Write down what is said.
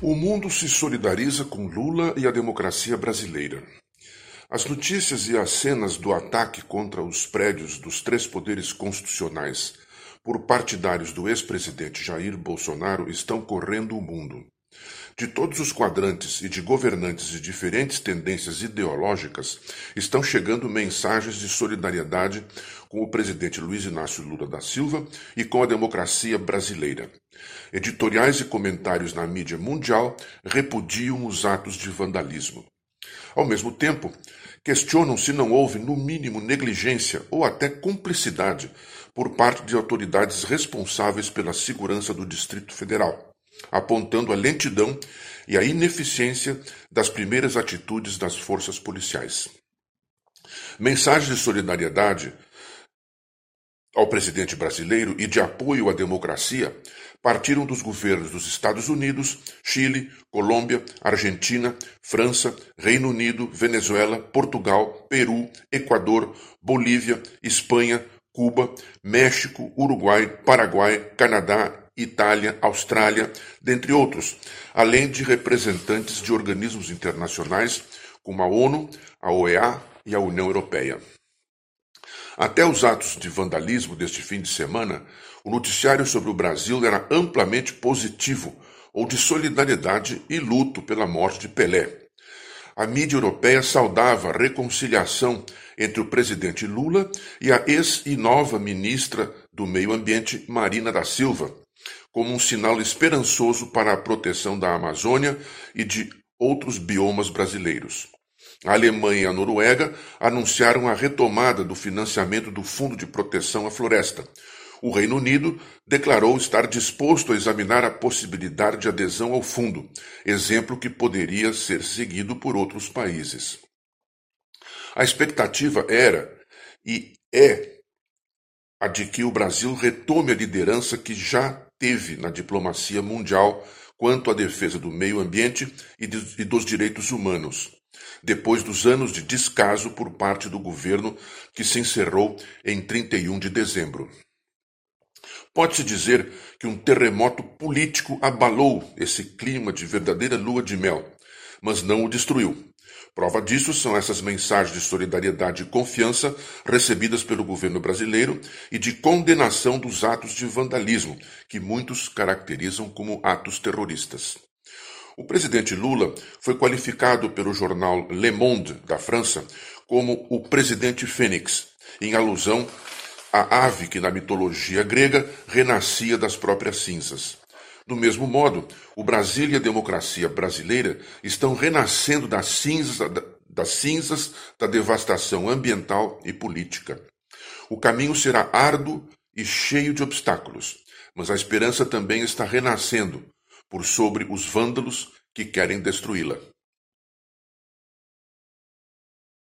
O mundo se solidariza com Lula e a democracia brasileira. As notícias e as cenas do ataque contra os prédios dos três poderes constitucionais por partidários do ex-presidente Jair Bolsonaro estão correndo o mundo. De todos os quadrantes e de governantes de diferentes tendências ideológicas, estão chegando mensagens de solidariedade com o presidente Luiz Inácio Lula da Silva e com a democracia brasileira. Editoriais e comentários na mídia mundial repudiam os atos de vandalismo. Ao mesmo tempo, questionam se não houve, no mínimo, negligência ou até cumplicidade por parte de autoridades responsáveis pela segurança do Distrito Federal apontando a lentidão e a ineficiência das primeiras atitudes das forças policiais. Mensagens de solidariedade ao presidente brasileiro e de apoio à democracia partiram dos governos dos Estados Unidos, Chile, Colômbia, Argentina, França, Reino Unido, Venezuela, Portugal, Peru, Equador, Bolívia, Espanha, Cuba, México, Uruguai, Paraguai, Canadá, Itália, Austrália, dentre outros, além de representantes de organismos internacionais como a ONU, a OEA e a União Europeia. Até os atos de vandalismo deste fim de semana, o noticiário sobre o Brasil era amplamente positivo ou de solidariedade e luto pela morte de Pelé. A mídia europeia saudava a reconciliação entre o presidente Lula e a ex e nova ministra do Meio Ambiente, Marina da Silva, como um sinal esperançoso para a proteção da Amazônia e de outros biomas brasileiros. A Alemanha e a Noruega anunciaram a retomada do financiamento do Fundo de Proteção à Floresta. O Reino Unido declarou estar disposto a examinar a possibilidade de adesão ao fundo, exemplo que poderia ser seguido por outros países. A expectativa era e é a de que o Brasil retome a liderança que já teve na diplomacia mundial quanto à defesa do meio ambiente e, de, e dos direitos humanos, depois dos anos de descaso por parte do governo que se encerrou em 31 de dezembro. Pode-se dizer que um terremoto político abalou esse clima de verdadeira lua de mel, mas não o destruiu. Prova disso são essas mensagens de solidariedade e confiança recebidas pelo governo brasileiro e de condenação dos atos de vandalismo, que muitos caracterizam como atos terroristas. O presidente Lula foi qualificado pelo jornal Le Monde da França como o presidente Fênix, em alusão à ave que na mitologia grega renascia das próprias cinzas. Do mesmo modo, o Brasil e a democracia brasileira estão renascendo das cinzas, das cinzas da devastação ambiental e política. O caminho será árduo e cheio de obstáculos, mas a esperança também está renascendo por sobre os vândalos que querem destruí-la.